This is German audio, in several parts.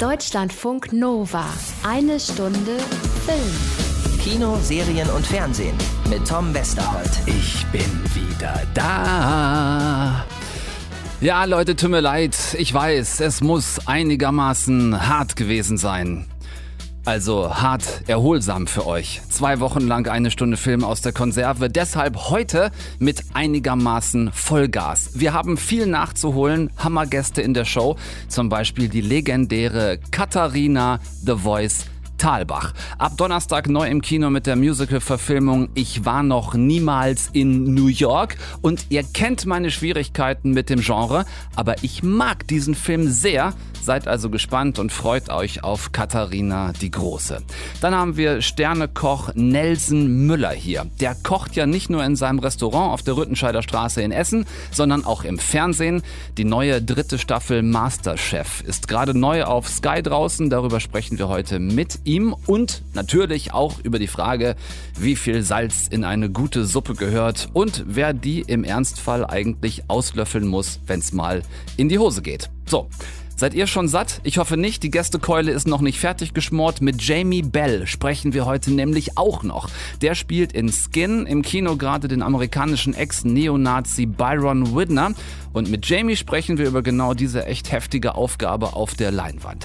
Deutschlandfunk Nova. Eine Stunde Film. Kino, Serien und Fernsehen mit Tom Westerholt. Ich bin wieder da. Ja, Leute, tut mir leid. Ich weiß, es muss einigermaßen hart gewesen sein. Also hart erholsam für euch. Zwei Wochen lang eine Stunde Film aus der Konserve. Deshalb heute mit einigermaßen Vollgas. Wir haben viel nachzuholen. Hammergäste in der Show. Zum Beispiel die legendäre Katharina The Voice Talbach. Ab Donnerstag neu im Kino mit der Musical-Verfilmung Ich war noch niemals in New York und ihr kennt meine Schwierigkeiten mit dem Genre, aber ich mag diesen Film sehr. Seid also gespannt und freut euch auf Katharina die Große. Dann haben wir Sternekoch Nelson Müller hier. Der kocht ja nicht nur in seinem Restaurant auf der Rüttenscheider Straße in Essen, sondern auch im Fernsehen. Die neue dritte Staffel Masterchef ist gerade neu auf Sky draußen. Darüber sprechen wir heute mit ihm und natürlich auch über die Frage, wie viel Salz in eine gute Suppe gehört und wer die im Ernstfall eigentlich auslöffeln muss, wenn es mal in die Hose geht. So, Seid ihr schon satt? Ich hoffe nicht. Die Gästekeule ist noch nicht fertig geschmort. Mit Jamie Bell sprechen wir heute nämlich auch noch. Der spielt in Skin im Kino gerade den amerikanischen Ex-Neonazi Byron Widner. Und mit Jamie sprechen wir über genau diese echt heftige Aufgabe auf der Leinwand.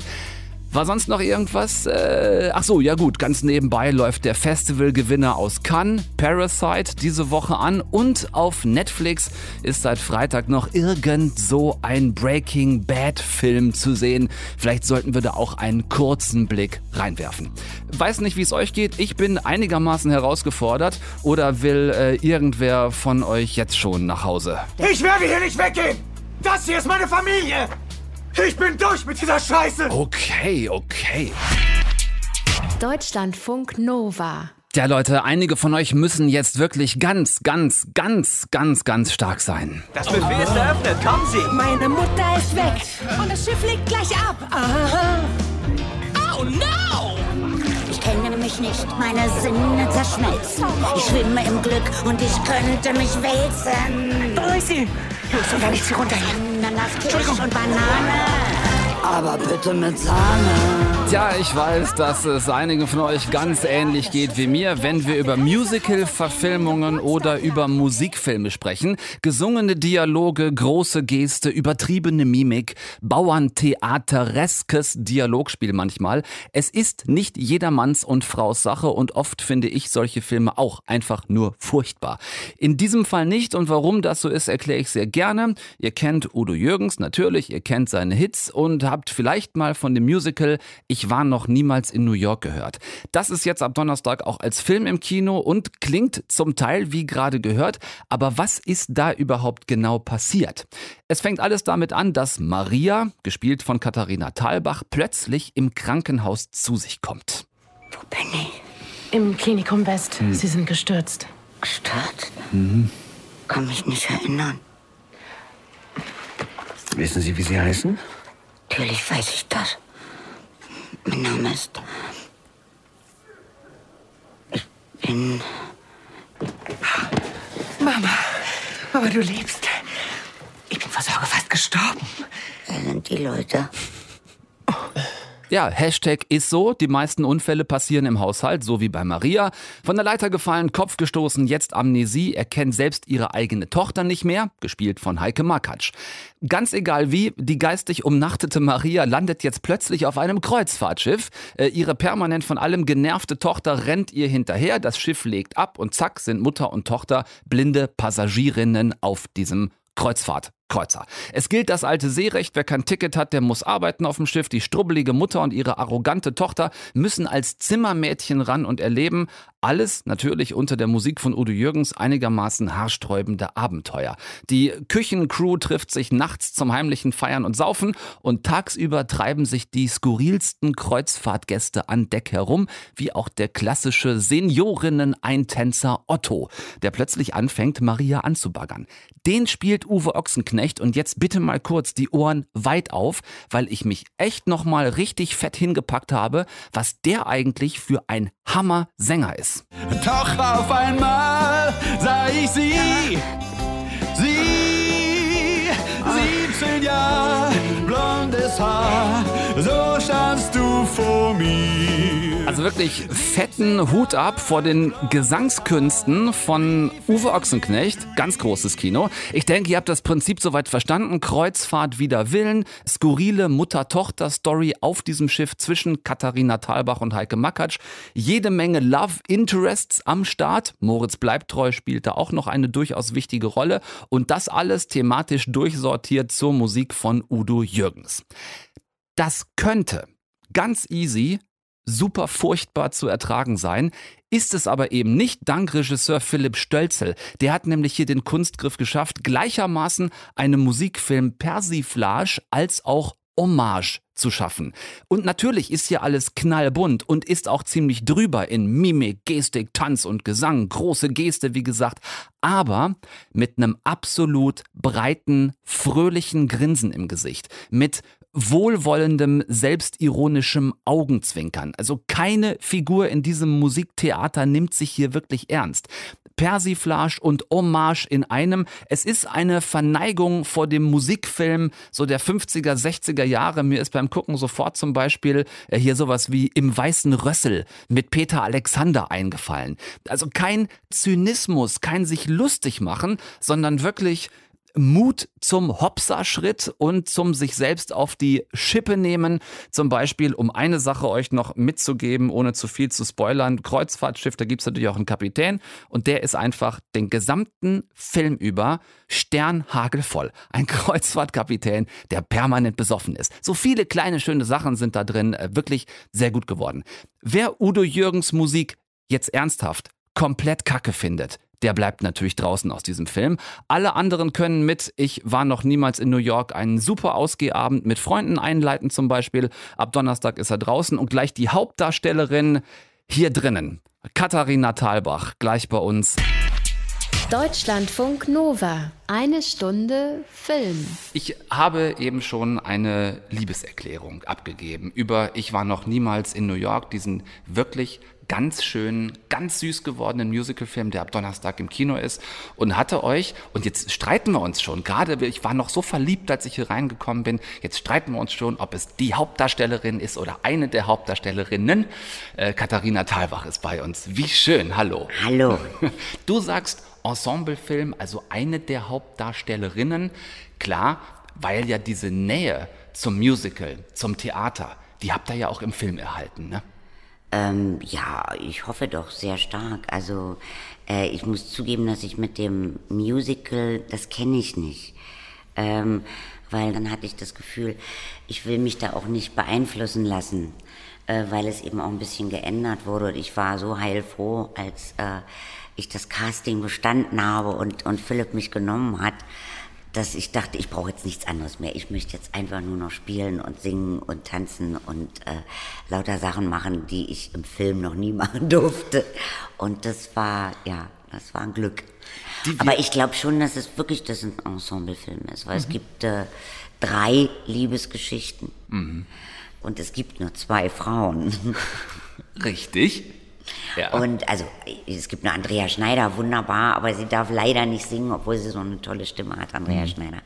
War sonst noch irgendwas? Äh, ach so, ja gut, ganz nebenbei läuft der Festivalgewinner aus Cannes, Parasite, diese Woche an und auf Netflix ist seit Freitag noch irgend so ein Breaking Bad Film zu sehen. Vielleicht sollten wir da auch einen kurzen Blick reinwerfen. Weiß nicht, wie es euch geht. Ich bin einigermaßen herausgefordert oder will äh, irgendwer von euch jetzt schon nach Hause? Ich werde hier nicht weggehen! Das hier ist meine Familie! Ich bin durch mit dieser Scheiße! Okay, okay. Deutschlandfunk Nova. Ja, Leute, einige von euch müssen jetzt wirklich ganz, ganz, ganz, ganz, ganz stark sein. Das Buffet ist eröffnet, kommen Sie! Meine Mutter ist weg und das Schiff legt gleich ab. Aha. Oh no! Mich nicht, meine Sinne zerschmelzen. Ich schwimme im Glück und ich könnte mich wälzen. Wo ist sie? Los, und dann ist sie runter. Ananas, Kirsch und Banane. Aber bitte mit Sahne. Tja, ich weiß, dass es einigen von euch ganz ähnlich geht wie mir, wenn wir über Musical-Verfilmungen oder über Musikfilme sprechen. Gesungene Dialoge, große Geste, übertriebene Mimik, Bauerntheatereskes Dialogspiel manchmal. Es ist nicht jedermanns und Fraus Sache und oft finde ich solche Filme auch einfach nur furchtbar. In diesem Fall nicht und warum das so ist, erkläre ich sehr gerne. Ihr kennt Udo Jürgens natürlich, ihr kennt seine Hits und habt vielleicht mal von dem Musical Ich war noch niemals in New York gehört. Das ist jetzt ab Donnerstag auch als Film im Kino und klingt zum Teil wie gerade gehört. Aber was ist da überhaupt genau passiert? Es fängt alles damit an, dass Maria, gespielt von Katharina Thalbach, plötzlich im Krankenhaus zu sich kommt. Wo bin ich? Im Klinikum West. Sie sind gestürzt. Gestört? Kann mich nicht erinnern. Wissen Sie, wie Sie heißen? Natürlich weiß ich das. Mein Name ist. Ich bin. Mama, Mama, du lebst. Ich bin vor Sorge fast gestorben. Wer sind die Leute? Ja, Hashtag ist so. Die meisten Unfälle passieren im Haushalt, so wie bei Maria. Von der Leiter gefallen, Kopf gestoßen, jetzt Amnesie, erkennt selbst ihre eigene Tochter nicht mehr, gespielt von Heike Makatsch. Ganz egal wie, die geistig umnachtete Maria landet jetzt plötzlich auf einem Kreuzfahrtschiff. Äh, ihre permanent von allem genervte Tochter rennt ihr hinterher, das Schiff legt ab und zack sind Mutter und Tochter blinde Passagierinnen auf diesem Kreuzfahrt. Kreuzer. Es gilt das alte Seerecht, wer kein Ticket hat, der muss arbeiten auf dem Schiff. Die strubbelige Mutter und ihre arrogante Tochter müssen als Zimmermädchen ran und erleben alles natürlich unter der Musik von Udo Jürgens einigermaßen haarsträubende Abenteuer. Die Küchencrew trifft sich nachts zum heimlichen Feiern und Saufen und tagsüber treiben sich die skurrilsten Kreuzfahrtgäste an Deck herum, wie auch der klassische Seniorinnen-Eintänzer Otto, der plötzlich anfängt, Maria anzubaggern. Den spielt Uwe Ochsenknecht und jetzt bitte mal kurz die Ohren weit auf, weil ich mich echt nochmal richtig fett hingepackt habe, was der eigentlich für ein Hammer-Sänger ist. Doch auf einmal sah ich sie, sie, 17 Jahre, blondes Haar, standst du vor mir. Also wirklich fetten Hut ab vor den Gesangskünsten von Uwe Ochsenknecht. Ganz großes Kino. Ich denke, ihr habt das Prinzip soweit verstanden. Kreuzfahrt wider Willen. Skurrile Mutter-Tochter-Story auf diesem Schiff zwischen Katharina Thalbach und Heike Makatsch. Jede Menge Love Interests am Start. Moritz Bleibtreu spielt da auch noch eine durchaus wichtige Rolle. Und das alles thematisch durchsortiert zur Musik von Udo Jürgens. Das könnte ganz easy super furchtbar zu ertragen sein, ist es aber eben nicht dank Regisseur Philipp Stölzel. Der hat nämlich hier den Kunstgriff geschafft, gleichermaßen einen Musikfilm Persiflage als auch Hommage zu schaffen. Und natürlich ist hier alles knallbunt und ist auch ziemlich drüber in Mimik, Gestik, Tanz und Gesang. Große Geste, wie gesagt. Aber mit einem absolut breiten, fröhlichen Grinsen im Gesicht. Mit wohlwollendem, selbstironischem Augenzwinkern. Also keine Figur in diesem Musiktheater nimmt sich hier wirklich ernst. Persiflage und Hommage in einem. Es ist eine Verneigung vor dem Musikfilm so der 50er, 60er Jahre. Mir ist beim Gucken sofort zum Beispiel äh, hier sowas wie Im Weißen Rössel mit Peter Alexander eingefallen. Also kein Zynismus, kein sich lustig machen, sondern wirklich Mut zum Hopsa-Schritt und zum sich selbst auf die Schippe nehmen. Zum Beispiel, um eine Sache euch noch mitzugeben, ohne zu viel zu spoilern. Kreuzfahrtschiff, da gibt's natürlich auch einen Kapitän und der ist einfach den gesamten Film über sternhagelvoll. Ein Kreuzfahrtkapitän, der permanent besoffen ist. So viele kleine schöne Sachen sind da drin, äh, wirklich sehr gut geworden. Wer Udo Jürgens Musik jetzt ernsthaft komplett kacke findet, der bleibt natürlich draußen aus diesem Film. Alle anderen können mit Ich war noch niemals in New York einen super Ausgehabend mit Freunden einleiten zum Beispiel. Ab Donnerstag ist er draußen und gleich die Hauptdarstellerin hier drinnen. Katharina Thalbach, gleich bei uns. Deutschlandfunk Nova. Eine Stunde Film. Ich habe eben schon eine Liebeserklärung abgegeben über Ich war noch niemals in New York, diesen wirklich ganz schön, ganz süß gewordenen Musicalfilm, der ab Donnerstag im Kino ist und hatte euch, und jetzt streiten wir uns schon, gerade ich war noch so verliebt, als ich hier reingekommen bin, jetzt streiten wir uns schon, ob es die Hauptdarstellerin ist oder eine der Hauptdarstellerinnen. Äh, Katharina Thalbach ist bei uns. Wie schön, hallo. Hallo. Du sagst Ensemblefilm, also eine der Hauptdarstellerinnen, klar, weil ja diese Nähe zum Musical, zum Theater, die habt ihr ja auch im Film erhalten, ne? Ähm, ja, ich hoffe doch sehr stark. Also äh, ich muss zugeben, dass ich mit dem Musical, das kenne ich nicht. Ähm, weil dann hatte ich das Gefühl, ich will mich da auch nicht beeinflussen lassen, äh, weil es eben auch ein bisschen geändert wurde. Und ich war so heilfroh, als äh, ich das Casting bestanden habe und, und Philipp mich genommen hat dass ich dachte, ich brauche jetzt nichts anderes mehr. Ich möchte jetzt einfach nur noch spielen und singen und tanzen und äh, lauter Sachen machen, die ich im Film noch nie machen durfte. Und das war, ja, das war ein Glück. Aber ich glaube schon, dass es wirklich das ein Ensemblefilm ist, weil mhm. es gibt äh, drei Liebesgeschichten mhm. und es gibt nur zwei Frauen. Richtig. Ja. Und also es gibt eine Andrea Schneider, wunderbar, aber sie darf leider nicht singen, obwohl sie so eine tolle Stimme hat, Andrea mhm. Schneider.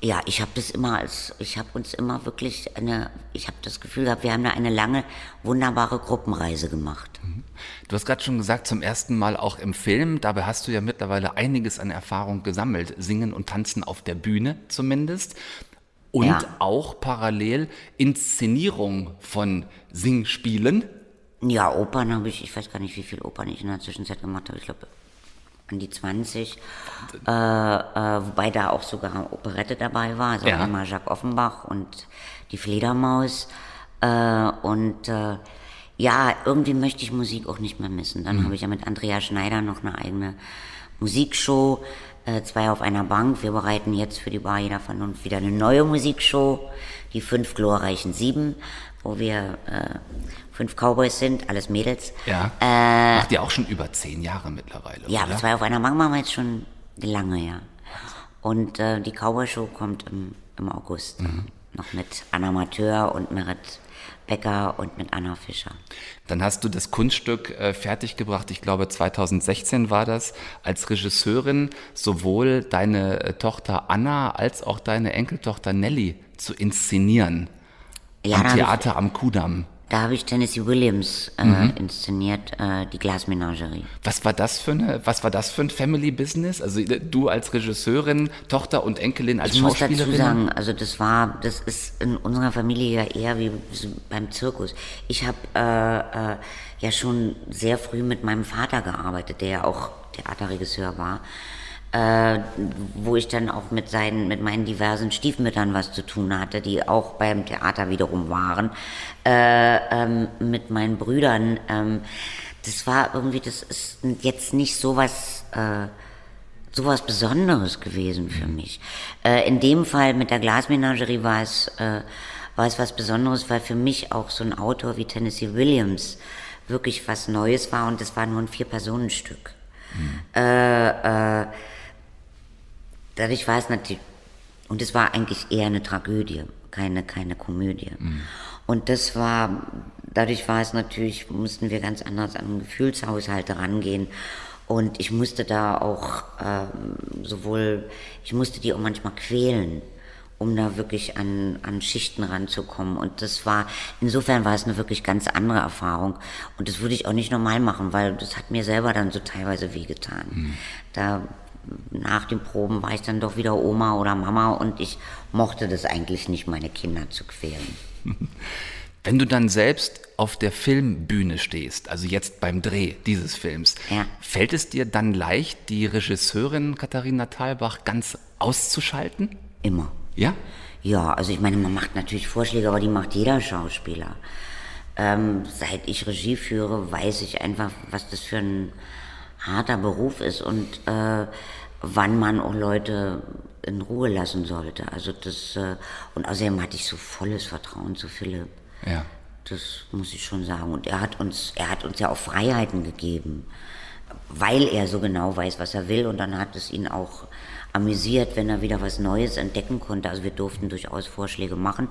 Ja, ich habe das immer als, ich habe uns immer wirklich eine, ich habe das Gefühl gehabt, wir haben da eine lange, wunderbare Gruppenreise gemacht. Mhm. Du hast gerade schon gesagt, zum ersten Mal auch im Film. Dabei hast du ja mittlerweile einiges an Erfahrung gesammelt. Singen und Tanzen auf der Bühne zumindest. Und ja. auch parallel Inszenierung von Singspielen. Ja, Opern habe ich, ich weiß gar nicht, wie viele Opern ich in der Zwischenzeit gemacht habe. Ich glaube, an die 20. Äh, äh, wobei da auch sogar Operette dabei war. Also ja. einmal Jacques Offenbach und die Fledermaus. Äh, und äh, ja, irgendwie möchte ich Musik auch nicht mehr missen. Dann mhm. habe ich ja mit Andrea Schneider noch eine eigene Musikshow. Äh, zwei auf einer Bank. Wir bereiten jetzt für die Bar jeder Vernunft wieder eine neue Musikshow. Die fünf glorreichen sieben, wo wir äh, fünf Cowboys sind, alles Mädels. Ja. Äh, Macht ihr auch schon über zehn Jahre mittlerweile. Ja, oder? zwei auf einer Bank machen wir jetzt schon lange, ja. Und äh, die Cowboy-Show kommt im, im August. Mhm. Noch mit Anna Mateur und Merit Becker und mit Anna Fischer. Dann hast du das Kunststück äh, fertiggebracht, ich glaube 2016 war das, als Regisseurin sowohl deine äh, Tochter Anna als auch deine Enkeltochter Nelly zu inszenieren. Ja, am hab ich- Theater am Kudamm. Da habe ich Tennessee Williams äh, Mhm. inszeniert, äh, die Glasmenagerie. Was war das für eine, was war das für ein Family Business? Also äh, du als Regisseurin, Tochter und Enkelin als Ich muss dazu Schauspielerin? sagen, also das war, das ist in unserer Familie ja eher wie beim Zirkus. Ich habe äh, äh, ja schon sehr früh mit meinem Vater gearbeitet, der ja auch Theaterregisseur war, äh, wo ich dann auch mit seinen, mit meinen diversen Stiefmüttern was zu tun hatte, die auch beim Theater wiederum waren, äh, ähm, mit meinen Brüdern. Ähm, das war irgendwie, das ist jetzt nicht sowas. Äh, sowas Besonderes gewesen für mich. Äh, in dem Fall mit der Glasmenagerie war es, äh, war es was Besonderes, weil für mich auch so ein Autor wie Tennessee Williams wirklich was Neues war und es war nur ein Vier-Personen-Stück. Äh, äh, dadurch war es natürlich, und es war eigentlich eher eine Tragödie, keine, keine Komödie. Und das war, dadurch war es natürlich, mussten wir ganz anders an Gefühlshaushalte rangehen. Und ich musste da auch ähm, sowohl, ich musste die auch manchmal quälen, um da wirklich an, an Schichten ranzukommen. Und das war, insofern war es eine wirklich ganz andere Erfahrung. Und das würde ich auch nicht normal machen, weil das hat mir selber dann so teilweise wehgetan. Da nach den Proben war ich dann doch wieder Oma oder Mama und ich mochte das eigentlich nicht, meine Kinder zu quälen. Wenn du dann selbst auf der Filmbühne stehst, also jetzt beim Dreh dieses Films, Ja. fällt es dir dann leicht, die Regisseurin Katharina Thalbach ganz auszuschalten? Immer. Ja? Ja, also ich meine, man macht natürlich Vorschläge, aber die macht jeder Schauspieler. Ähm, seit ich Regie führe, weiß ich einfach, was das für ein harter Beruf ist und äh, wann man auch Leute in Ruhe lassen sollte. Also das äh, und außerdem hatte ich so volles Vertrauen zu Philipp. Ja. Das muss ich schon sagen. Und er hat uns, er hat uns ja auch Freiheiten gegeben, weil er so genau weiß, was er will. Und dann hat es ihn auch amüsiert, wenn er wieder was Neues entdecken konnte. Also wir durften durchaus Vorschläge machen.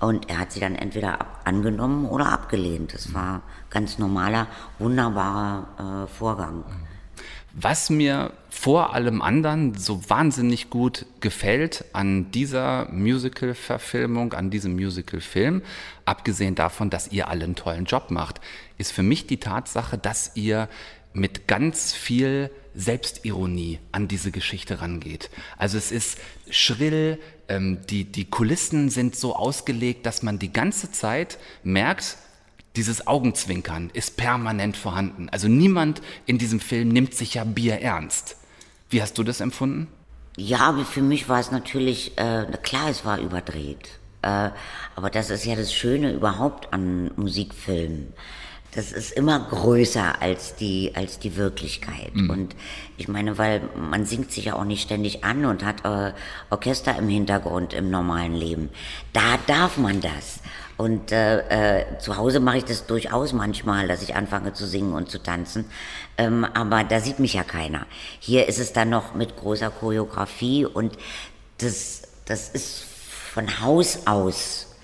Und er hat sie dann entweder ab angenommen oder abgelehnt. Das war ganz normaler, wunderbarer äh, Vorgang. Was mir vor allem anderen so wahnsinnig gut gefällt an dieser Musical-Verfilmung, an diesem Musical-Film, abgesehen davon, dass ihr alle einen tollen Job macht, ist für mich die Tatsache, dass ihr mit ganz viel Selbstironie an diese Geschichte rangeht. Also es ist schrill, ähm, die, die Kulissen sind so ausgelegt, dass man die ganze Zeit merkt, dieses Augenzwinkern ist permanent vorhanden. Also niemand in diesem Film nimmt sich ja Bier ernst. Wie hast du das empfunden? Ja, aber für mich war es natürlich, äh, klar, es war überdreht. Äh, aber das ist ja das Schöne überhaupt an Musikfilmen. Das ist immer größer als die, als die Wirklichkeit. Und ich meine, weil man singt sich ja auch nicht ständig an und hat äh, Orchester im Hintergrund im normalen Leben. Da darf man das. Und äh, äh, zu Hause mache ich das durchaus manchmal, dass ich anfange zu singen und zu tanzen. Ähm, aber da sieht mich ja keiner. Hier ist es dann noch mit großer Choreografie und das, das ist von Haus aus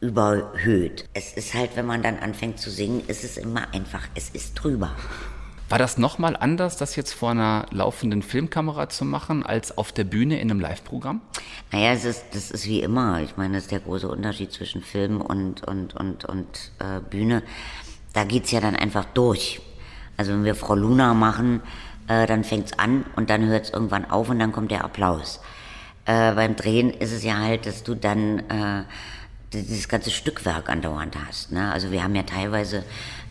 überhöht. Es ist halt, wenn man dann anfängt zu singen, ist es immer einfach, es ist drüber. War das nochmal anders, das jetzt vor einer laufenden Filmkamera zu machen, als auf der Bühne in einem Live-Programm? Naja, es ist, das ist wie immer. Ich meine, das ist der große Unterschied zwischen Film und, und, und, und äh, Bühne. Da geht's ja dann einfach durch. Also wenn wir Frau Luna machen, äh, dann fängt's an und dann hört's irgendwann auf und dann kommt der Applaus. Äh, beim Drehen ist es ja halt, dass du dann äh, dieses ganze Stückwerk andauernd hast. Ne? Also wir haben ja teilweise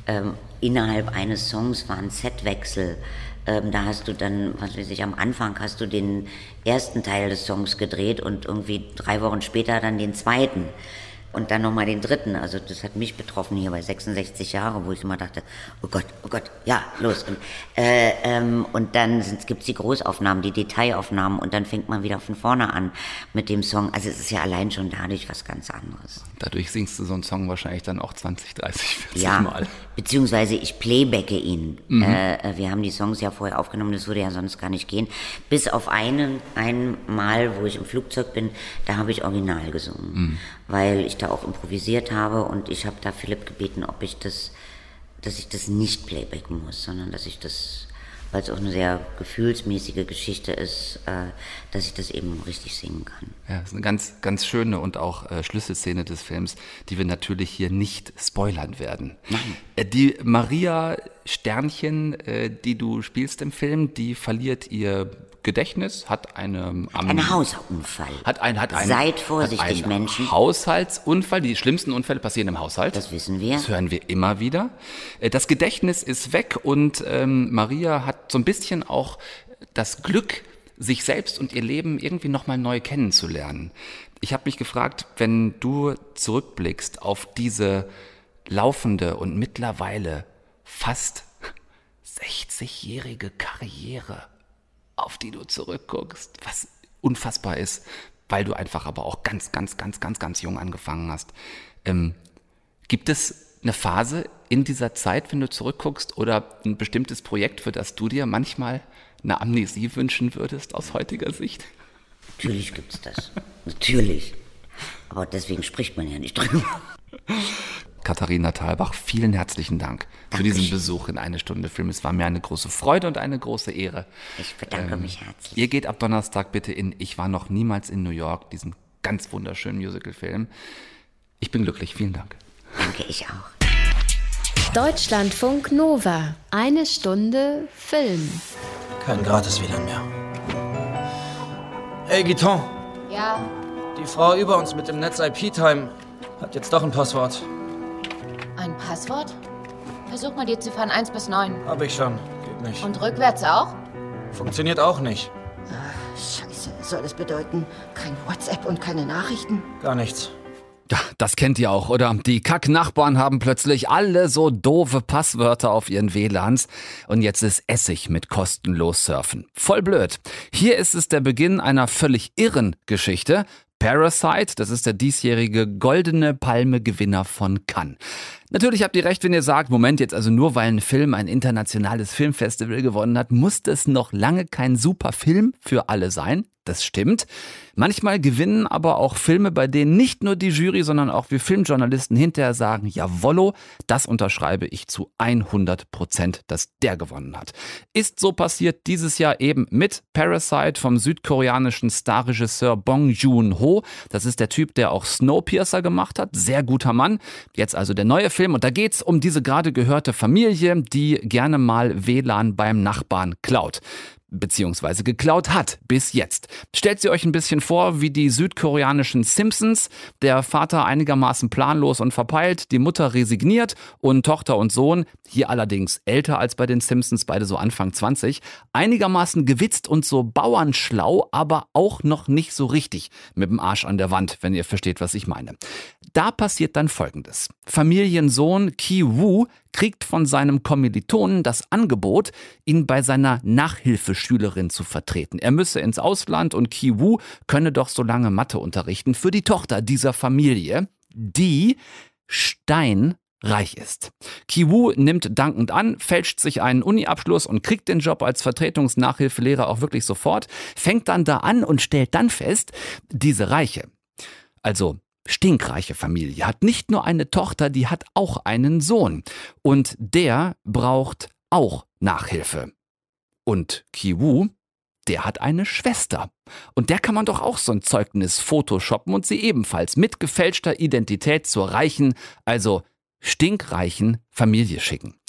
ähm, innerhalb eines Songs waren Setwechsel. Ähm, da hast du dann, was weiß ich, am Anfang hast du den ersten Teil des Songs gedreht und irgendwie drei Wochen später dann den zweiten. Und dann nochmal den dritten. Also das hat mich betroffen hier bei 66 Jahren, wo ich immer dachte, oh Gott, oh Gott, ja, los. Und, äh, ähm, und dann gibt es die Großaufnahmen, die Detailaufnahmen und dann fängt man wieder von vorne an mit dem Song. Also es ist ja allein schon dadurch was ganz anderes. Dadurch singst du so einen Song wahrscheinlich dann auch 20, 30, 40 Ja, Mal. beziehungsweise ich playbacke ihn. Äh, wir haben die Songs ja vorher aufgenommen, das würde ja sonst gar nicht gehen. Bis auf einen, ein Mal, wo ich im Flugzeug bin, da habe ich original gesungen, weil ich da auch improvisiert habe und ich habe da Philipp gebeten, ob ich das, dass ich das nicht playbacken muss, sondern dass ich das weil es auch eine sehr gefühlsmäßige Geschichte ist, äh, dass ich das eben richtig singen kann. Ja, das ist eine ganz, ganz schöne und auch äh, Schlüsselszene des Films, die wir natürlich hier nicht spoilern werden. Nein. Äh, die Maria Sternchen, äh, die du spielst im Film, die verliert ihr Gedächtnis, hat eine am- Ein Hausunfall. hat ein, hat ein, Seid vorsichtig, hat einen Menschen. Haushaltsunfall. Die schlimmsten Unfälle passieren im Haushalt. Das wissen wir. Das hören wir immer wieder. Äh, Das Gedächtnis ist weg und ähm, Maria hat so ein bisschen auch das Glück, sich selbst und ihr Leben irgendwie nochmal neu kennenzulernen. Ich habe mich gefragt, wenn du zurückblickst auf diese laufende und mittlerweile fast 60-jährige Karriere, auf die du zurückguckst, was unfassbar ist, weil du einfach aber auch ganz, ganz, ganz, ganz, ganz jung angefangen hast. Ähm, gibt es eine Phase in dieser Zeit, wenn du zurückguckst, oder ein bestimmtes Projekt, für das du dir manchmal eine Amnesie wünschen würdest aus heutiger Sicht? Natürlich gibt's das. Natürlich. Aber deswegen spricht man ja nicht drüber. Katharina Thalbach, vielen herzlichen Dank für diesen Besuch in eine Stunde Film. Es war mir eine große Freude und eine große Ehre. Ich bedanke mich herzlich. Ihr geht ab Donnerstag bitte in Ich war noch niemals in New York, diesen ganz wunderschönen Musicalfilm. Ich bin glücklich, vielen Dank. Danke, ich auch. Deutschlandfunk Nova. Eine Stunde Film. Kein gratis WLAN mehr. Ey, Giton, Ja, die Frau über uns mit dem Netz IP-Time hat jetzt doch ein Passwort. ein Passwort? Versuch mal die Ziffern 1 bis 9. Hab ich schon. Geht nicht. Und rückwärts auch? Funktioniert auch nicht. Scheiße, soll das bedeuten, kein WhatsApp und keine Nachrichten? Gar nichts. Ja, das kennt ihr auch, oder? Die Kack-Nachbarn haben plötzlich alle so doofe Passwörter auf ihren WLANs und jetzt ist Essig mit kostenlos surfen. Voll blöd. Hier ist es der Beginn einer völlig irren Geschichte. Parasite, das ist der diesjährige Goldene Palme-Gewinner von Cannes. Natürlich habt ihr recht, wenn ihr sagt, Moment, jetzt also nur weil ein Film ein internationales Filmfestival gewonnen hat, muss das noch lange kein super Film für alle sein. Das stimmt. Manchmal gewinnen aber auch Filme, bei denen nicht nur die Jury, sondern auch wir Filmjournalisten hinterher sagen, jawollo, das unterschreibe ich zu 100 Prozent, dass der gewonnen hat. Ist so passiert dieses Jahr eben mit Parasite vom südkoreanischen Starregisseur Bong Joon-ho. Das ist der Typ, der auch Snowpiercer gemacht hat. Sehr guter Mann. Jetzt also der neue Film und da geht's um diese gerade gehörte Familie, die gerne mal WLAN beim Nachbarn klaut beziehungsweise geklaut hat bis jetzt. Stellt sie euch ein bisschen vor wie die südkoreanischen Simpsons. Der Vater einigermaßen planlos und verpeilt, die Mutter resigniert und Tochter und Sohn, hier allerdings älter als bei den Simpsons, beide so Anfang 20, einigermaßen gewitzt und so bauernschlau, aber auch noch nicht so richtig mit dem Arsch an der Wand, wenn ihr versteht, was ich meine. Da passiert dann Folgendes. Familiensohn Ki Woo kriegt von seinem Kommilitonen das Angebot, ihn bei seiner Nachhilfeschülerin zu vertreten. Er müsse ins Ausland und Ki Woo könne doch so lange Mathe unterrichten für die Tochter dieser Familie, die steinreich ist. Ki Woo nimmt dankend an, fälscht sich einen Uni-Abschluss und kriegt den Job als Vertretungsnachhilfelehrer auch wirklich sofort, fängt dann da an und stellt dann fest, diese Reiche, also stinkreiche Familie, hat nicht nur eine Tochter, die hat auch einen Sohn. Und der braucht auch Nachhilfe. Und Kiwu, der hat eine Schwester. Und der kann man doch auch so ein Zeugnis photoshoppen und sie ebenfalls mit gefälschter Identität zur reichen, also stinkreichen Familie schicken.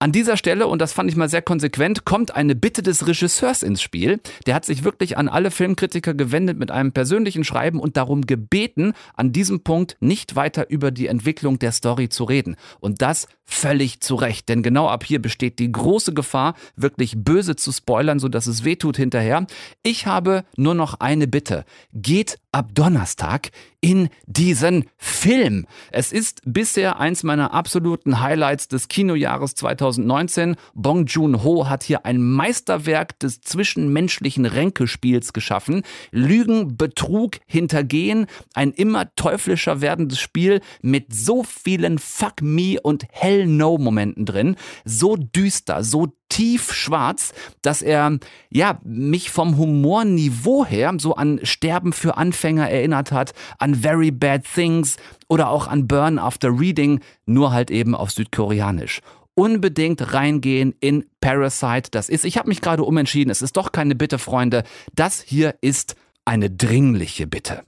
An dieser Stelle, und das fand ich mal sehr konsequent, kommt eine Bitte des Regisseurs ins Spiel. Der hat sich wirklich an alle Filmkritiker gewendet mit einem persönlichen Schreiben und darum gebeten, an diesem Punkt nicht weiter über die Entwicklung der Story zu reden. Und das völlig zu Recht, denn genau ab hier besteht die große Gefahr, wirklich böse zu spoilern, sodass es wehtut hinterher. Ich habe nur noch eine Bitte. Geht ab Donnerstag in diesen Film. Es ist bisher eins meiner absoluten Highlights des Kinojahres 2019. Bong Joon-ho hat hier ein Meisterwerk des zwischenmenschlichen Ränkespiels geschaffen. Lügen, Betrug, Hintergehen, ein immer teuflischer werdendes Spiel mit so vielen Fuck me und Hell no Momenten drin. So düster, so tief schwarz, dass er ja mich vom Humorniveau her so an Sterben für Anfänger erinnert hat, an Very Bad Things oder auch an Burn After Reading, nur halt eben auf Südkoreanisch. Unbedingt reingehen in Parasite. Das ist, ich habe mich gerade umentschieden, es ist doch keine Bitte, Freunde. Das hier ist eine dringliche Bitte.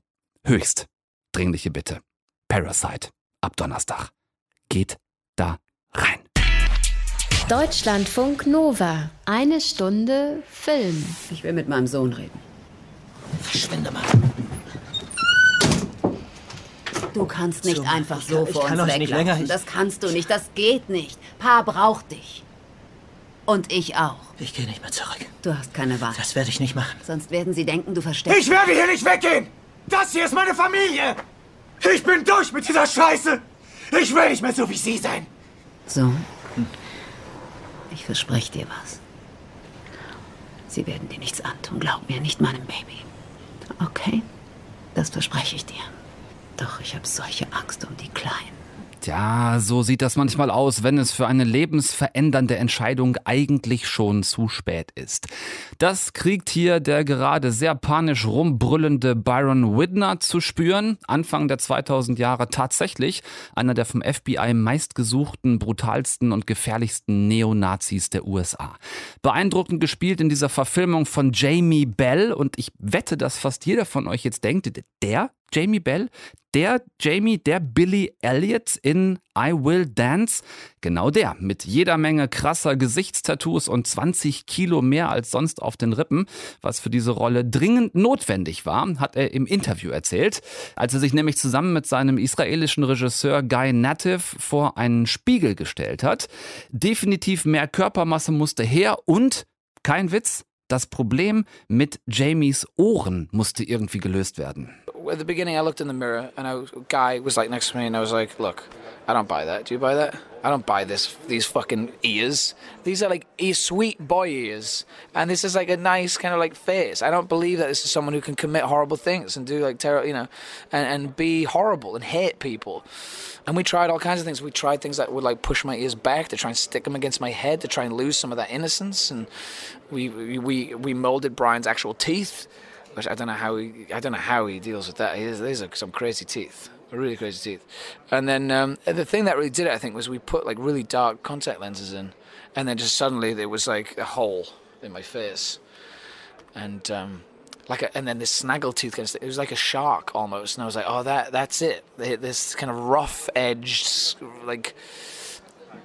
Höchst dringliche Bitte. Parasite ab Donnerstag. Geht da rein. Deutschlandfunk Nova. Eine Stunde Film. Ich will mit meinem Sohn reden. Verschwinde mal. Du kannst nicht So, einfach ich so kann- ich vor kann uns euch nicht länger- ich- das kannst du nicht, das geht nicht. Pa braucht dich. Und ich auch. Ich gehe nicht mehr zurück. Du hast keine Wahl. Das werde ich nicht machen. Sonst werden sie denken, du versteckst. Ich werde hier nicht weggehen! Das hier ist meine Familie! Ich bin durch mit dieser Scheiße! Ich will nicht mehr so wie Sie sein! So. Ich verspreche dir was. Sie werden dir nichts antun. Glaub mir, nicht meinem Baby. Okay? Das verspreche ich dir. Doch ich habe solche Angst um die Kleinen. Tja, so sieht das manchmal aus, wenn es für eine lebensverändernde Entscheidung eigentlich schon zu spät ist. Das kriegt hier der gerade sehr panisch rumbrüllende Byron Widner zu spüren. Anfang der 2000 Jahre tatsächlich einer der vom FBI meistgesuchten, brutalsten und gefährlichsten Neonazis der USA. Beeindruckend gespielt in dieser Verfilmung von Jamie Bell und ich wette, dass fast jeder von euch jetzt denkt, der Jamie Bell, der Jamie, der Billy Elliot in I Will Dance, genau der, mit jeder Menge krasser Gesichtstattoos und 20 Kilo mehr als sonst auf den Rippen, was für diese Rolle dringend notwendig war, hat er im Interview erzählt, als er sich nämlich zusammen mit seinem israelischen Regisseur Guy Native vor einen Spiegel gestellt hat. Definitiv mehr Körpermasse musste her und, kein Witz, das Problem mit Jamies Ohren musste irgendwie gelöst werden. at the beginning, I looked in the mirror, and a guy was like next to me, and I was like, "Look, I don't buy that. Do you buy that? I don't buy this. These fucking ears. These are like sweet boy ears, and this is like a nice kind of like face. I don't believe that this is someone who can commit horrible things and do like terror, you know, and and be horrible and hate people." And we tried all kinds of things. We tried things that would like push my ears back to try and stick them against my head to try and lose some of that innocence. And we we we, molded Brian's actual teeth which I don't know how he I don't know how he deals with that. These are some crazy teeth, really crazy teeth. And then um, the thing that really did it, I think, was we put like really dark contact lenses in, and then just suddenly there was like a hole in my face, and um, like a, and then this snaggle tooth kind of it was like a shark almost, and I was like, oh that that's it. This kind of rough edged like.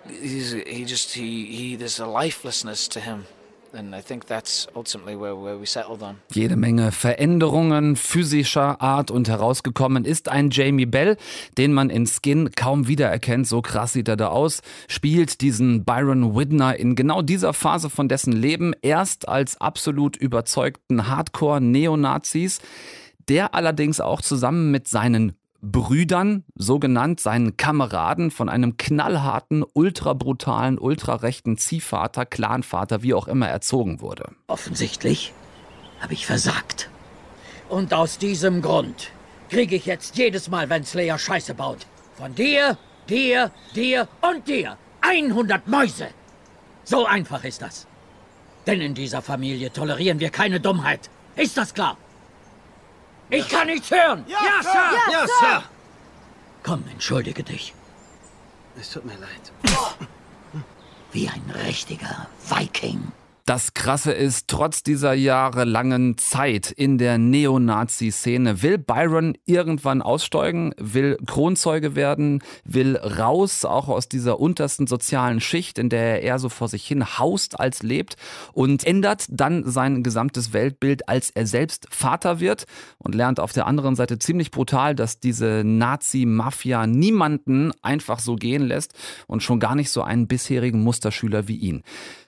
He's, he just he, he there's a lifelessness to him Jede Menge Veränderungen physischer Art und herausgekommen ist ein Jamie Bell, den man in Skin kaum wiedererkennt. So krass sieht er da aus. Spielt diesen Byron Widner in genau dieser Phase von dessen Leben erst als absolut überzeugten Hardcore-Neonazis, der allerdings auch zusammen mit seinen Brüdern, so genannt, seinen Kameraden von einem knallharten, ultrabrutalen, ultrarechten Ziehvater, Clanvater, wie auch immer erzogen wurde. Offensichtlich habe ich versagt. Und aus diesem Grund kriege ich jetzt jedes Mal, wenn Slayer Scheiße baut, von dir, dir, dir und dir 100 Mäuse. So einfach ist das. Denn in dieser Familie tolerieren wir keine Dummheit. Ist das klar? Ich kann nichts hören. Ja, Sir! Ja, Sir. Komm, entschuldige dich. Es tut mir leid. Wie ein richtiger Viking. Das Krasse ist, trotz dieser jahrelangen Zeit in der Neonazi-Szene will Byron irgendwann aussteigen, will Kronzeuge werden, will raus, auch aus dieser untersten sozialen Schicht, in der er eher so vor sich hin haust als lebt und ändert dann sein gesamtes Weltbild, als er selbst Vater wird und lernt auf der anderen Seite ziemlich brutal, dass diese Nazi-Mafia niemanden einfach so gehen lässt und schon gar nicht so einen bisherigen Musterschüler wie ihn.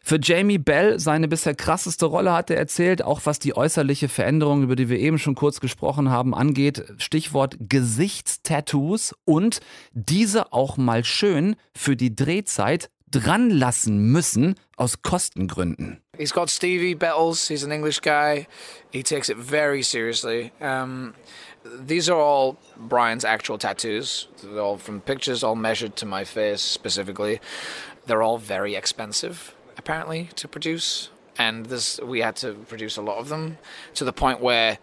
Für Jamie Bell seine bisher krasseste Rolle hat er erzählt, auch was die äußerliche Veränderung, über die wir eben schon kurz gesprochen haben, angeht. Stichwort Gesichtstattoos und diese auch mal schön für die Drehzeit dran lassen müssen aus Kostengründen. He's got Stevie Bettles. He's an English guy. He takes it very seriously. Um, these are all Brian's actual tattoos. They're all from pictures, all measured to my face specifically. They're all very expensive, apparently, to produce. And this, we had to produce a lot of them to the point where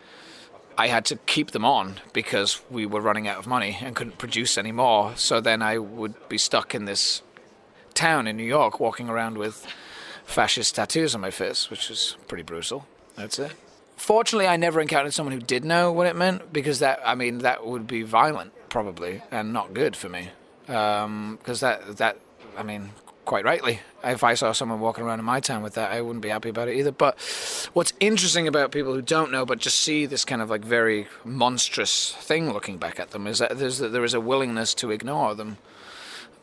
I had to keep them on because we were running out of money and couldn't produce any more. So then I would be stuck in this town in New York walking around with fascist tattoos on my face, which is pretty brutal. That's it. Fortunately, I never encountered someone who did know what it meant because that, I mean, that would be violent probably and not good for me. Because um, that, that, I mean, quite rightly, if I saw someone walking around in my town with that, I wouldn't be happy about it either. But what's interesting about people who don't know but just see this kind of like very monstrous thing looking back at them is that there's there is a willingness to ignore them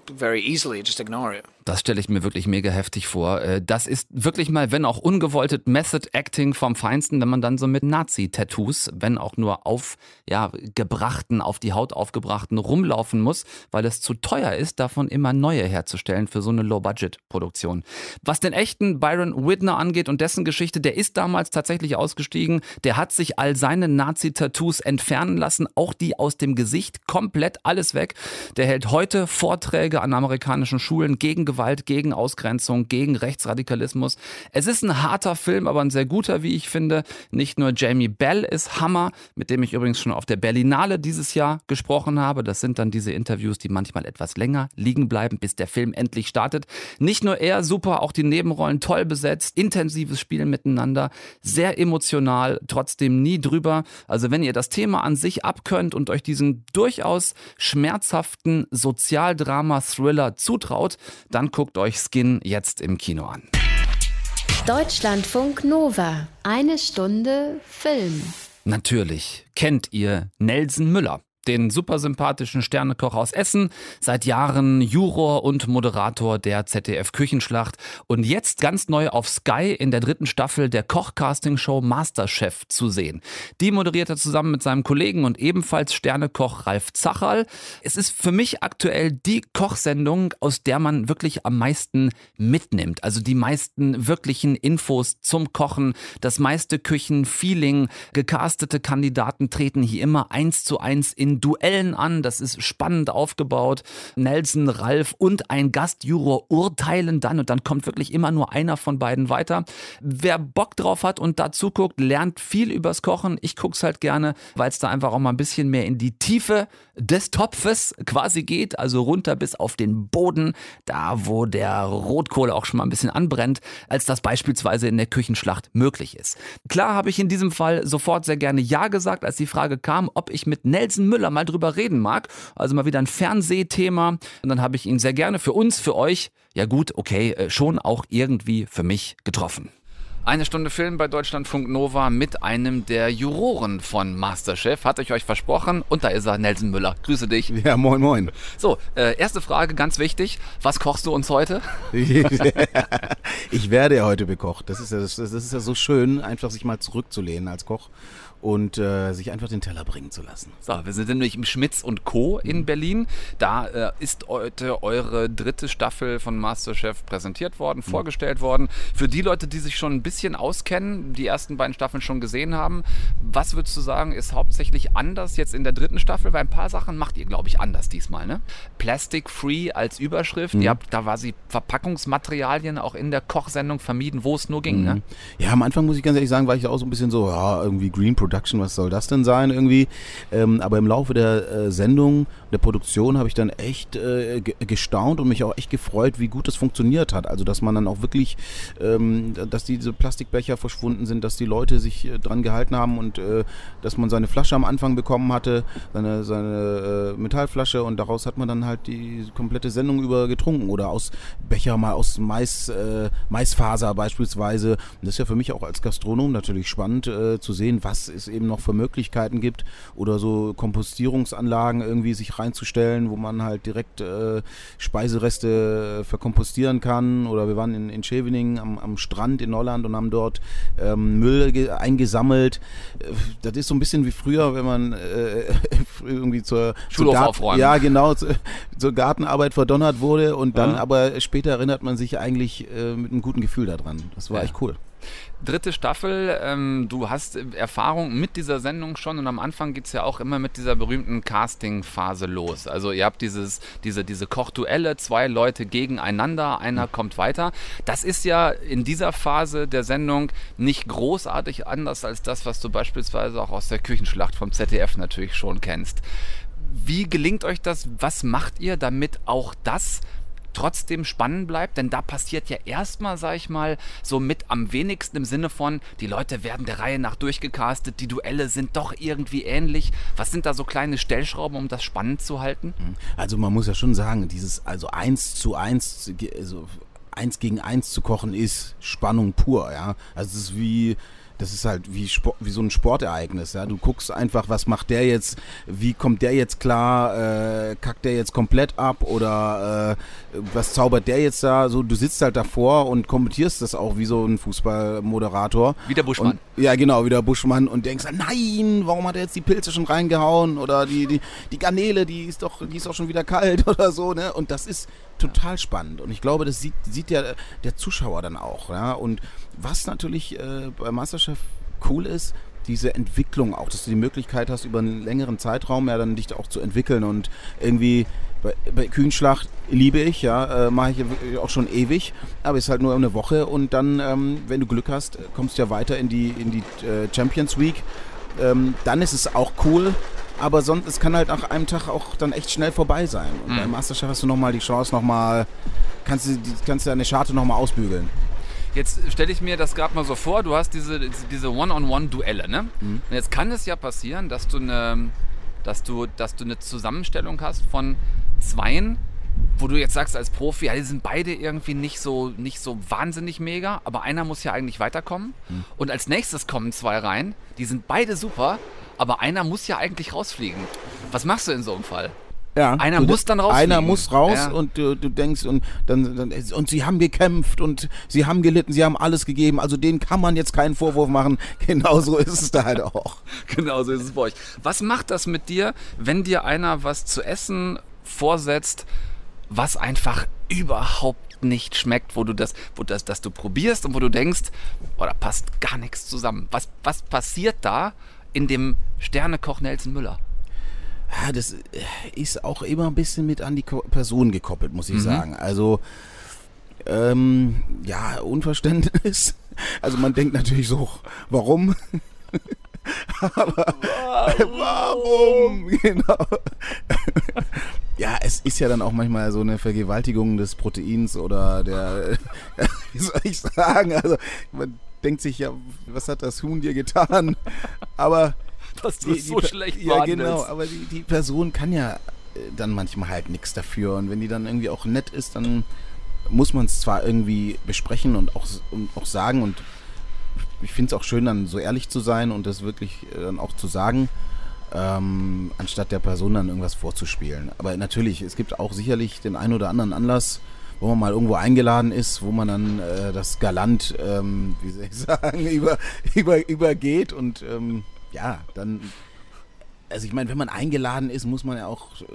very easily, just ignore it. Das stelle ich mir wirklich mega heftig vor. Äh, das ist wirklich mal, wenn auch ungewolltes Method Acting vom Feinsten, wenn man dann so mit Nazi-Tattoos, wenn auch nur auf, ja, gebrachten, auf die Haut aufgebrachten rumlaufen muss, weil es zu teuer ist, davon immer neue herzustellen für so eine Low-Budget-Produktion. Was den echten Byron Whitner angeht und dessen Geschichte, der ist damals tatsächlich ausgestiegen. Der hat sich all seine Nazi-Tattoos entfernen lassen, auch die aus dem Gesicht, komplett alles weg. Der hält heute Vorträge an amerikanischen Schulen gegen Gewalt, gegen Ausgrenzung, gegen Rechtsradikalismus. Es ist ein harter Film, aber ein sehr guter, wie ich finde. Nicht nur Jamie Bell ist Hammer, mit dem ich übrigens schon auf der Berlinale dieses Jahr gesprochen habe. Das sind dann diese Interviews, die manchmal etwas länger liegen bleiben, bis der Film endlich startet. Nicht nur er super, auch die Nebenrollen toll besetzt, intensives Spielen miteinander, sehr emotional, trotzdem nie drüber. Also wenn ihr das Thema an sich abkönnt und euch diesen durchaus schmerzhaften Sozialdrama-Thriller zutraut, dann dann guckt euch Skin jetzt im Kino an. Deutschlandfunk Nova. Eine Stunde Film. Natürlich kennt ihr Nelson Müller den super sympathischen Sternekoch aus Essen, seit Jahren Juror und Moderator der ZDF Küchenschlacht und jetzt ganz neu auf Sky in der dritten Staffel der Koch-Casting-Show Masterchef zu sehen. Die moderiert er zusammen mit seinem Kollegen und ebenfalls Sternekoch Ralf Zacherl. Es ist für mich aktuell die Kochsendung, aus der man wirklich am meisten mitnimmt. Also die meisten wirklichen Infos zum Kochen, das meiste Küchenfeeling. Gecastete Kandidaten treten hier immer eins zu eins in Duellen an. Das ist spannend aufgebaut. Nelson, Ralf und ein Gastjuror urteilen dann und dann kommt wirklich immer nur einer von beiden weiter. Wer Bock drauf hat und dazu guckt, lernt viel übers Kochen. Ich gucke es halt gerne, weil es da einfach auch mal ein bisschen mehr in die Tiefe des Topfes quasi geht, also runter bis auf den Boden, da wo der Rotkohl auch schon mal ein bisschen anbrennt, als das beispielsweise in der Küchenschlacht möglich ist. Klar habe ich in diesem Fall sofort sehr gerne Ja gesagt, als die Frage kam, ob ich mit Nelson Müller mal drüber reden mag. Also mal wieder ein Fernsehthema. Und dann habe ich ihn sehr gerne für uns, für euch, ja gut, okay, äh, schon auch irgendwie für mich getroffen. Eine Stunde Film bei Deutschlandfunk Nova mit einem der Juroren von Masterchef. Hatte ich euch versprochen. Und da ist er, Nelson Müller. Grüße dich. Ja, moin, moin. So, äh, erste Frage, ganz wichtig. Was kochst du uns heute? ich werde ja heute bekocht. Das ist ja, das ist ja so schön, einfach sich mal zurückzulehnen als Koch und äh, sich einfach den Teller bringen zu lassen. So, wir sind nämlich im Schmitz und Co. in mhm. Berlin. Da äh, ist heute eure dritte Staffel von Masterchef präsentiert worden, mhm. vorgestellt worden. Für die Leute, die sich schon ein bisschen auskennen, die ersten beiden Staffeln schon gesehen haben, was würdest du sagen, ist hauptsächlich anders jetzt in der dritten Staffel? Weil ein paar Sachen macht ihr, glaube ich, anders diesmal. Ne? Plastic Free als Überschrift. Mhm. Ihr habt da quasi Verpackungsmaterialien auch in der Kochsendung vermieden, wo es nur ging. Ne? Mhm. Ja, am Anfang muss ich ganz ehrlich sagen, war ich auch so ein bisschen so, ja, irgendwie Green Production Production, was soll das denn sein irgendwie? Ähm, aber im Laufe der äh, Sendung, der Produktion habe ich dann echt äh, gestaunt und mich auch echt gefreut, wie gut das funktioniert hat. Also dass man dann auch wirklich, ähm, dass diese Plastikbecher verschwunden sind, dass die Leute sich äh, dran gehalten haben und äh, dass man seine Flasche am Anfang bekommen hatte, seine, seine äh, Metallflasche und daraus hat man dann halt die komplette Sendung über getrunken oder aus Becher mal aus Mais, äh, Maisfaser beispielsweise. Und das ist ja für mich auch als Gastronom natürlich spannend zu sehen, was ist eben noch für Möglichkeiten gibt oder so Kompostierungsanlagen irgendwie sich reinzustellen, wo man halt direkt äh, Speisereste äh, verkompostieren kann. Oder wir waren in, in Scheveningen am, am Strand in Holland und haben dort ähm, Müll eingesammelt. Äh, das ist so ein bisschen wie früher, wenn man äh, irgendwie zur, zur aufräumen. Ja, genau, zu, zur Gartenarbeit verdonnert wurde und dann ja. aber später erinnert man sich eigentlich äh, mit einem guten Gefühl daran. Das war ja. echt cool dritte Staffel. Ähm, du hast Erfahrung mit dieser Sendung schon und am Anfang geht es ja auch immer mit dieser berühmten Casting-Phase los. Also ihr habt dieses, diese, diese Kochduelle, zwei Leute gegeneinander, einer mhm. kommt weiter. Das ist ja in dieser Phase der Sendung nicht großartig anders als das, was du beispielsweise auch aus der Küchenschlacht vom ZDF natürlich schon kennst. Wie gelingt euch das? Was macht ihr, damit auch das trotzdem spannend bleibt? Denn da passiert ja erstmal, sag ich mal, so mit am wenigsten im Sinne von, die Leute werden der Reihe nach durchgecastet, die Duelle sind doch irgendwie ähnlich. Was sind da so kleine Stellschrauben, um das spannend zu halten? Also man muss ja schon sagen, dieses also eins zu eins, also eins gegen eins zu kochen ist Spannung pur, ja. Also es ist wie das ist halt wie, Sport, wie so ein Sportereignis. Ja? Du guckst einfach, was macht der jetzt, wie kommt der jetzt klar, äh, kackt der jetzt komplett ab oder äh, was zaubert der jetzt da? So, du sitzt halt davor und kommentierst das auch wie so ein Fußballmoderator. Wie der Buschmann. Und, ja, genau, wie der Buschmann und denkst, nein, warum hat er jetzt die Pilze schon reingehauen oder die, die, die Garnele, die ist doch, die ist doch schon wieder kalt oder so, ne? Und das ist total spannend. Und ich glaube, das sieht, sieht ja der Zuschauer dann auch. Ja? Und was natürlich äh, bei Masterchef cool ist, diese Entwicklung auch, dass du die Möglichkeit hast, über einen längeren Zeitraum ja dann dich auch zu entwickeln und irgendwie bei, bei Kühnschlacht liebe ich, ja, äh, mache ich auch schon ewig, aber ist halt nur eine Woche und dann, ähm, wenn du Glück hast, kommst du ja weiter in die, in die äh, Champions Week. Ähm, dann ist es auch cool, aber sonst, es kann halt nach einem Tag auch dann echt schnell vorbei sein. Und mhm. beim Masterchef hast du nochmal die Chance, nochmal, kannst du, kannst du deine Scharte nochmal ausbügeln. Jetzt stelle ich mir das gerade mal so vor, du hast diese, diese One-on-One-Duelle, ne? Mhm. Und jetzt kann es ja passieren, dass du eine, dass du, dass du eine Zusammenstellung hast von Zweien, wo du jetzt sagst als Profi, ja, die sind beide irgendwie nicht so, nicht so wahnsinnig mega, aber einer muss ja eigentlich weiterkommen. Mhm. Und als nächstes kommen zwei rein, die sind beide super, aber einer muss ja eigentlich rausfliegen. Was machst du in so einem Fall? Ja, einer du, muss dann raus. Einer muss raus ja. und du, du denkst und dann, dann, und sie haben gekämpft und sie haben gelitten, sie haben alles gegeben. Also denen kann man jetzt keinen Vorwurf machen. Genauso ist es da halt auch. Genauso ist es bei euch. Was macht das mit dir, wenn dir einer was zu essen vorsetzt, was einfach überhaupt nicht schmeckt, wo du das, wo das, dass du probierst und wo du denkst, oh, da passt gar nichts zusammen. Was, was passiert da in dem Sternekoch Nelson Müller? Ja, das ist auch immer ein bisschen mit an die Person gekoppelt, muss ich mhm. sagen. Also, ähm, ja, Unverständnis. Also man denkt natürlich so, warum? Aber warum? warum? Genau. Ja, es ist ja dann auch manchmal so eine Vergewaltigung des Proteins oder der, wie soll ich sagen? Also man denkt sich ja, was hat das Huhn dir getan? Aber dass du es so die, schlecht Ja, genau, aber die, die Person kann ja äh, dann manchmal halt nichts dafür. Und wenn die dann irgendwie auch nett ist, dann muss man es zwar irgendwie besprechen und auch, und auch sagen. Und ich finde es auch schön, dann so ehrlich zu sein und das wirklich äh, dann auch zu sagen, ähm, anstatt der Person dann irgendwas vorzuspielen. Aber natürlich, es gibt auch sicherlich den einen oder anderen Anlass, wo man mal irgendwo eingeladen ist, wo man dann äh, das galant, ähm, wie soll ich sagen, über, über, übergeht und ähm, ja, dann. Also ich meine, wenn man eingeladen ist, muss man ja auch äh,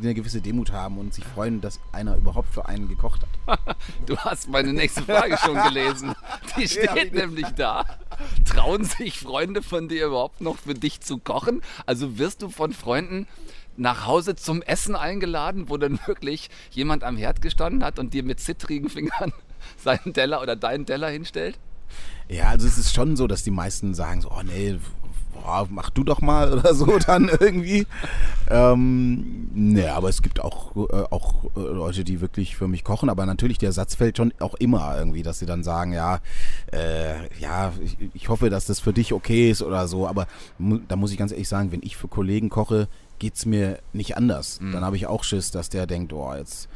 eine gewisse Demut haben und sich freuen, dass einer überhaupt für einen gekocht hat. Du hast meine nächste Frage schon gelesen. Die steht ja, nämlich da. Trauen sich Freunde von dir überhaupt noch für dich zu kochen? Also wirst du von Freunden nach Hause zum Essen eingeladen, wo dann wirklich jemand am Herd gestanden hat und dir mit zittrigen Fingern seinen Teller oder deinen Teller hinstellt? Ja, also es ist schon so, dass die meisten sagen so, oh nee, boah, mach du doch mal oder so dann irgendwie. ähm, ne, aber es gibt auch, äh, auch äh, Leute, die wirklich für mich kochen, aber natürlich der Satz fällt schon auch immer irgendwie, dass sie dann sagen, ja, äh, ja, ich, ich, hoffe, dass das für dich okay ist oder so, aber mu da muss ich ganz ehrlich sagen, wenn ich für Kollegen koche, geht es mir nicht anders. Mhm. Dann habe ich auch Schiss, dass der denkt, oh, jetzt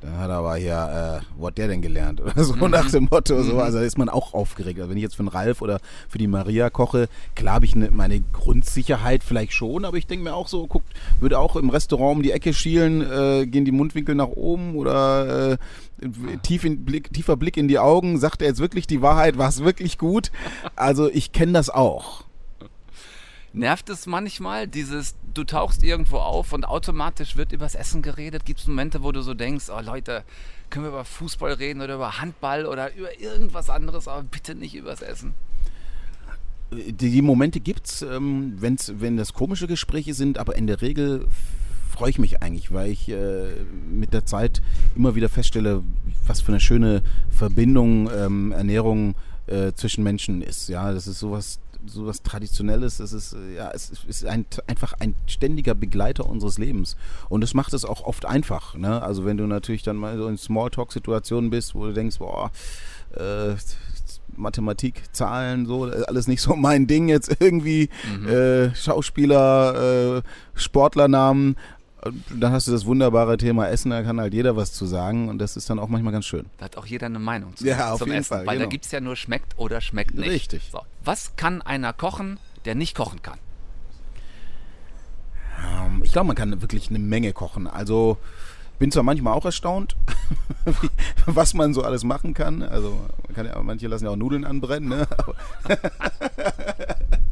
dann hat er aber hier, äh, wo hat der denn gelernt? Oder so mhm. nach dem Motto. So. Mhm. Also da ist man auch aufgeregt. Also wenn ich jetzt für den Ralf oder für die Maria koche, klar habe ich ne, meine Grundsicherheit vielleicht schon, aber ich denke mir auch so, guckt, würde auch im Restaurant um die Ecke schielen, äh, gehen die Mundwinkel nach oben oder äh, tief in Blick, tiefer Blick in die Augen, sagt er jetzt wirklich die Wahrheit, war es wirklich gut? Also ich kenne das auch. Nervt es manchmal, dieses, du tauchst irgendwo auf und automatisch wird übers Essen geredet? Gibt es Momente, wo du so denkst, oh Leute, können wir über Fußball reden oder über Handball oder über irgendwas anderes, aber bitte nicht übers Essen? Die, Momente gibt es, ähm, wenn das komische Gespräche sind, aber in der Regel freue ich mich eigentlich, weil ich äh, mit der Zeit immer wieder feststelle, was für eine schöne Verbindung ähm, Ernährung äh, zwischen Menschen ist. Ja, das ist sowas so was Traditionelles. Es ist, äh, ja, es ist ein, einfach ein ständiger Begleiter unseres Lebens. Und das macht es auch oft einfach. Ne? Also wenn du natürlich dann mal so in Smalltalk-Situationen bist, wo du denkst, boah, äh, Mathematik, Zahlen, so, alles nicht so mein Ding jetzt irgendwie. Mhm. Äh, Schauspieler, äh, Sportlernamen, dann hast du das wunderbare Thema Essen, da kann halt jeder was zu sagen und das ist dann auch manchmal ganz schön. Da hat auch jeder eine Meinung zu ja, auf zum jeden Essen, Fall, weil genau. da gibt es ja nur schmeckt oder schmeckt nicht. Richtig. So. Was kann einer kochen, der nicht kochen kann? Ähm, ich glaube, man kann wirklich eine Menge kochen. Also bin zwar manchmal auch erstaunt, was man so alles machen kann. Also man kann ja, manche lassen ja auch Nudeln anbrennen. Ne?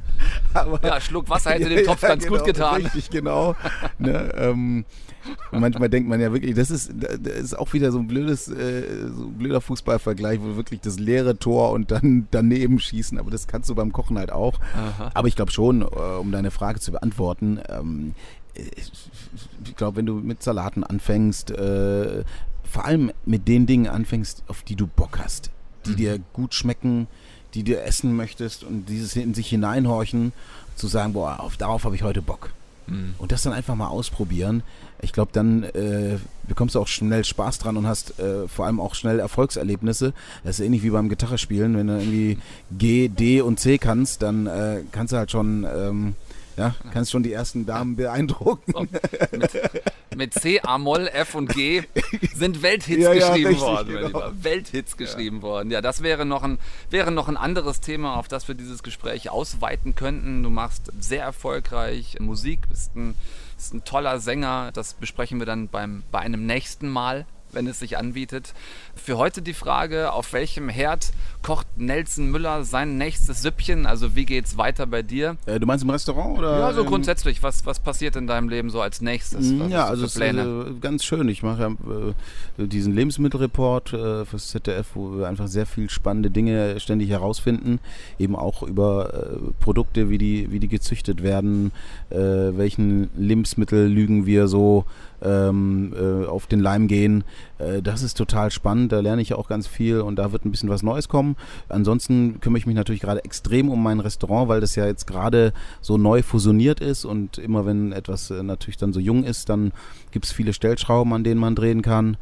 Aber, ja, Schluck Wasser hätte dem Topf ganz genau, gut getan. Richtig, genau. ne, ähm, manchmal denkt man ja wirklich, das ist, das ist auch wieder so ein blödes, äh, so ein blöder Fußballvergleich, wo wirklich das leere Tor und dann daneben schießen. Aber das kannst du beim Kochen halt auch. Aha. Aber ich glaube schon, äh, um deine Frage zu beantworten, ähm, ich glaube, wenn du mit Salaten anfängst, äh, vor allem mit den Dingen anfängst, auf die du Bock hast, die Mhm. dir gut schmecken, die du essen möchtest und dieses in sich hineinhorchen, zu sagen, boah, auf, darauf habe ich heute Bock. Mhm. Und das dann einfach mal ausprobieren. Ich glaube, dann äh, bekommst du auch schnell Spaß dran und hast äh, vor allem auch schnell Erfolgserlebnisse. Das ist ähnlich wie beim Gitarrespielen. Wenn du irgendwie G, D und C kannst, dann äh, kannst du halt schon, ähm, ja, kannst schon die ersten Damen beeindrucken. Mit, mit C, A, Moll, F und G sind Welthits Ja, ja, geschrieben richtig, worden, mein genau. Lieber. Welthits geschrieben worden. Ja, das wäre noch, ein, wäre noch ein anderes Thema, auf das wir dieses Gespräch ausweiten könnten. Du machst sehr erfolgreich Musik, bist ein, bist ein toller Sänger. Das besprechen wir dann beim, bei einem nächsten Mal wenn es sich anbietet. Für heute die Frage, auf welchem Herd kocht Nelson Müller sein nächstes Süppchen? Also wie geht's weiter bei dir? Äh, du meinst im Restaurant oder? Ja, so im- grundsätzlich. Was, was passiert in deinem Leben so als nächstes? Was Ja, hast du also es ist Pläne? äh, ganz schön. Ich mache ja äh, diesen Lebensmittelreport äh, fürs ZDF, wo wir einfach sehr viel spannende Dinge ständig herausfinden. Eben auch über äh, Produkte, wie die, wie die gezüchtet werden, äh, welchen Lebensmittel lügen wir so ähm, äh, auf den Leim gehen. Äh, das ist total spannend. Da lerne ich auch ganz viel und da wird ein bisschen was Neues kommen. Ansonsten kümmere ich mich natürlich gerade extrem um mein Restaurant, weil das ja jetzt gerade so neu fusioniert ist und immer wenn etwas äh, natürlich dann so jung ist, dann gibt es viele Stellschrauben, an denen man drehen kann.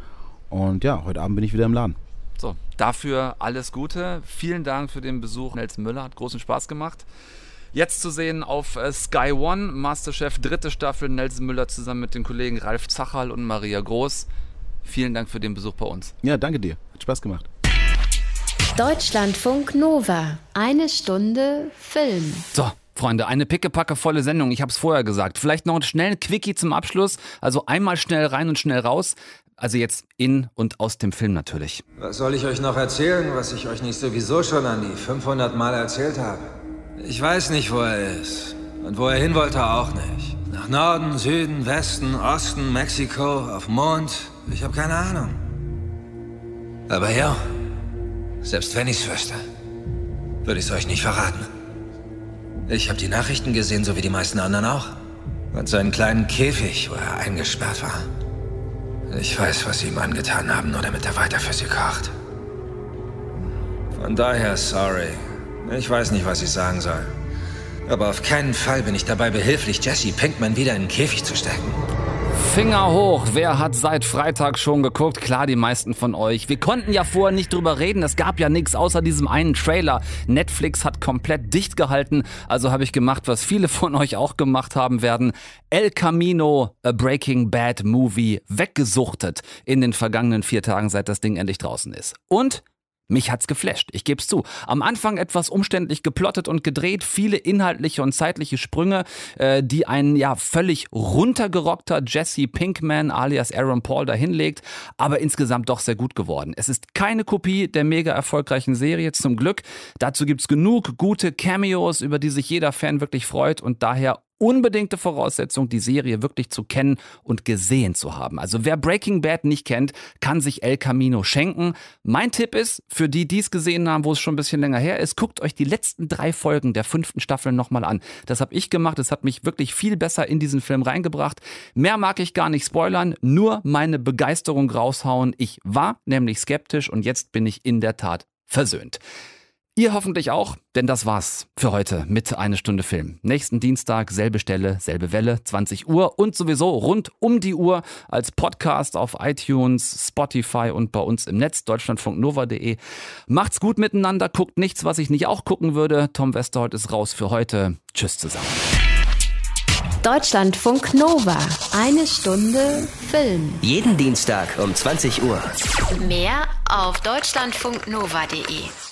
Und ja, heute Abend bin ich wieder im Laden. So, dafür alles Gute. Vielen Dank für den Besuch. Nelson Müller hat großen Spaß gemacht. Jetzt zu sehen auf äh, Sky One, Masterchef dritte Staffel, Nelson Müller zusammen mit den Kollegen Ralf Zachal und Maria Groß. Vielen Dank für den Besuch bei uns. Ja, danke dir. Hat Spaß gemacht. Deutschlandfunk Nova. Eine Stunde Film. So, Freunde, eine pickepacke volle Sendung. Ich habe es vorher gesagt. Vielleicht noch einen schnellen Quickie zum Abschluss. Also einmal schnell rein und schnell raus. Also jetzt in und aus dem Film natürlich. Was soll ich euch noch erzählen, was ich euch nicht sowieso schon an die 500 Mal erzählt habe? Ich weiß nicht, wo er ist. Und wo er hin wollte, auch nicht. Nach Norden, Süden, Westen, Osten, Mexiko, auf Mond. Ich habe keine Ahnung. Aber ja, selbst wenn ich's wüsste, würde ich's euch nicht verraten. Ich habe die Nachrichten gesehen, so wie die meisten anderen auch. Und seinen kleinen Käfig, wo er eingesperrt war. Ich weiß, was sie ihm angetan haben, nur damit er weiter für sie kocht. Von daher sorry. Ich weiß nicht, was ich sagen soll. Aber auf keinen Fall bin ich dabei behilflich, Jesse Pinkman wieder in den Käfig zu stecken. Finger hoch, wer hat seit Freitag schon geguckt? Klar, die meisten von euch. Wir konnten ja vorher nicht drüber reden, es gab ja nichts außer diesem einen Trailer. Netflix hat komplett dicht gehalten, also habe ich gemacht, was viele von euch auch gemacht haben werden. El Camino, a Breaking Bad Movie, weggesuchtet in den vergangenen vier Tagen, seit das Ding endlich draußen ist. Und mich hat's geflasht, ich geb's zu. Am Anfang etwas umständlich geplottet und gedreht, viele inhaltliche und zeitliche Sprünge, äh, die ein ja völlig runtergerockter Jesse Pinkman alias Aaron Paul dahinlegt, aber insgesamt doch sehr gut geworden. Es ist keine Kopie der mega erfolgreichen Serie, zum Glück. Dazu gibt's genug gute Cameos, über die sich jeder Fan wirklich freut und daher unbedingte Voraussetzung, die Serie wirklich zu kennen und gesehen zu haben. Also wer Breaking Bad nicht kennt, kann sich El Camino schenken. Mein Tipp ist, für die, die es gesehen haben, wo es schon ein bisschen länger her ist, guckt euch die letzten drei Folgen der fünften Staffel nochmal an. Das habe ich gemacht, es hat mich wirklich viel besser in diesen Film reingebracht. Mehr mag ich gar nicht spoilern, nur meine Begeisterung raushauen. Ich war nämlich skeptisch und jetzt bin ich in der Tat versöhnt. Ihr hoffentlich auch, denn das war's für heute mit Eine Stunde Film. Nächsten Dienstag, selbe Stelle, selbe Welle, 20 Uhr und sowieso rund um die Uhr als Podcast auf iTunes, Spotify und bei uns im Netz deutschlandfunknova.de. Macht's gut miteinander, guckt nichts, was ich nicht auch gucken würde. Tom Westerholt ist raus für heute. Tschüss zusammen. Deutschlandfunk Nova. Eine Stunde Film. Jeden Dienstag um 20 Uhr. Mehr auf deutschlandfunknova.de.